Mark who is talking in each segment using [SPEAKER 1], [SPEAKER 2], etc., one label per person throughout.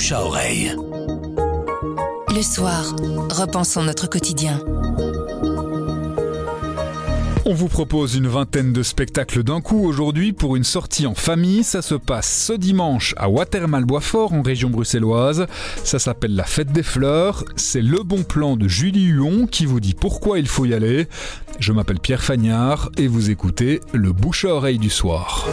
[SPEAKER 1] bouche à oreille.
[SPEAKER 2] Le soir, repensons notre quotidien.
[SPEAKER 3] On vous propose une vingtaine de spectacles d'un coup aujourd'hui pour une sortie en famille. Ça se passe ce dimanche à Watermal-Boisfort en région bruxelloise. Ça s'appelle la Fête des Fleurs. C'est le bon plan de Julie Huon qui vous dit pourquoi il faut y aller. Je m'appelle Pierre Fagnard et vous écoutez le bouche à oreille du soir.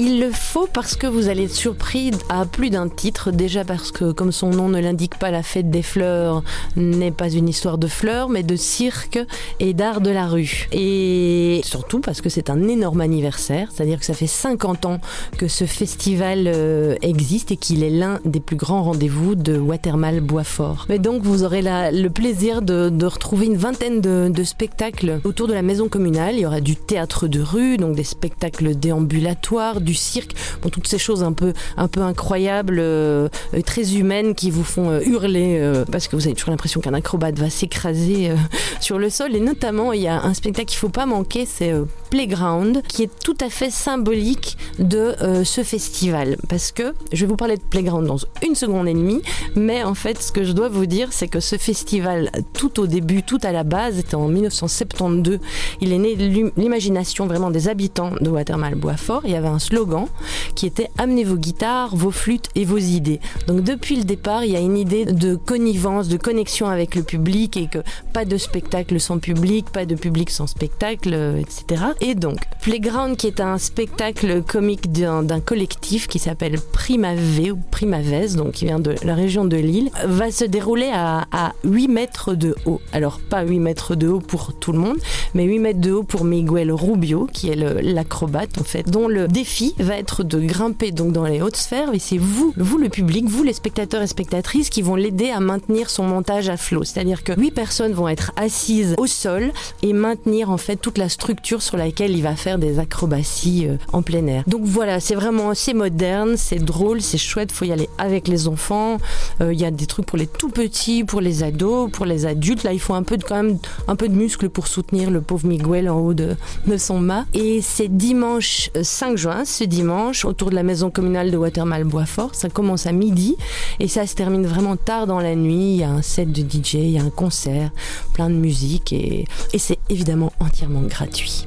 [SPEAKER 4] Il le faut parce que vous allez être surpris à plus d'un titre. Déjà parce que, comme son nom ne l'indique pas, la fête des fleurs n'est pas une histoire de fleurs, mais de cirque et d'art de la rue. Et surtout parce que c'est un énorme anniversaire, c'est-à-dire que ça fait 50 ans que ce festival euh, existe et qu'il est l'un des plus grands rendez-vous de Watermal Boisfort. Mais donc vous aurez le plaisir de, retrouver une vingtaine de spectacles autour de la maison communale. Il y aura du théâtre de rue, donc des spectacles déambulatoires, du cirque, toutes ces choses un peu, un peu incroyables, euh, très humaines qui vous font euh, hurler euh, parce que vous avez toujours l'impression qu'un acrobate va s'écraser sur le sol. Et notamment, il y a un spectacle qu'il faut pas manquer, c'est Playground, qui est tout à fait symbolique de ce festival. Parce que je vais vous parler de Playground dans une seconde et demie, mais en fait, ce que je dois vous dire, c'est que ce festival, tout au début, tout à la base, était en 1972. Il est né de l'imagination vraiment des habitants de Watermal-Boisfort. Il y avait un slogan qui était amenez vos guitares, vos flûtes et vos idées. Donc depuis le départ, il y a une idée de connivence, de connexion avec le public et que pas de spectacle sans public, pas de public sans spectacle, etc. Et donc Playground, qui est un spectacle comique d'un collectif qui s'appelle Primave ou Primaves, donc qui vient de la région de Lille, va se dérouler à 8 mètres de haut. Alors pas 8 mètres de haut pour tout le monde, mais 8 mètres de haut pour Miguel Rubio, qui est l'acrobate en fait, dont le défi va être de grimper donc dans les hautes sphères et c'est vous, vous le public, vous les spectateurs et spectatrices qui vont l'aider à maintenir son montage à flot. C'est-à-dire que huit personnes vont être assises au sol et maintenir en fait toute la structure sur laquelle il va faire des acrobaties euh, en plein air. Donc voilà, c'est vraiment c'est moderne, c'est drôle, c'est chouette, faut y aller avec les enfants. Euh, Il y a des trucs pour les tout petits, pour les ados, pour les adultes. Là, il faut un peu de quand même un peu de muscle pour soutenir le pauvre Miguel en haut de, de son mât. Et c'est dimanche 5 juin, ce dimanche autour de la maison communale de Watermal-Boisfort. Ça commence à midi et ça se termine vraiment tard dans la nuit. Il y a un set de DJ, il y a un concert, plein de musique et, et c'est évidemment entièrement gratuit.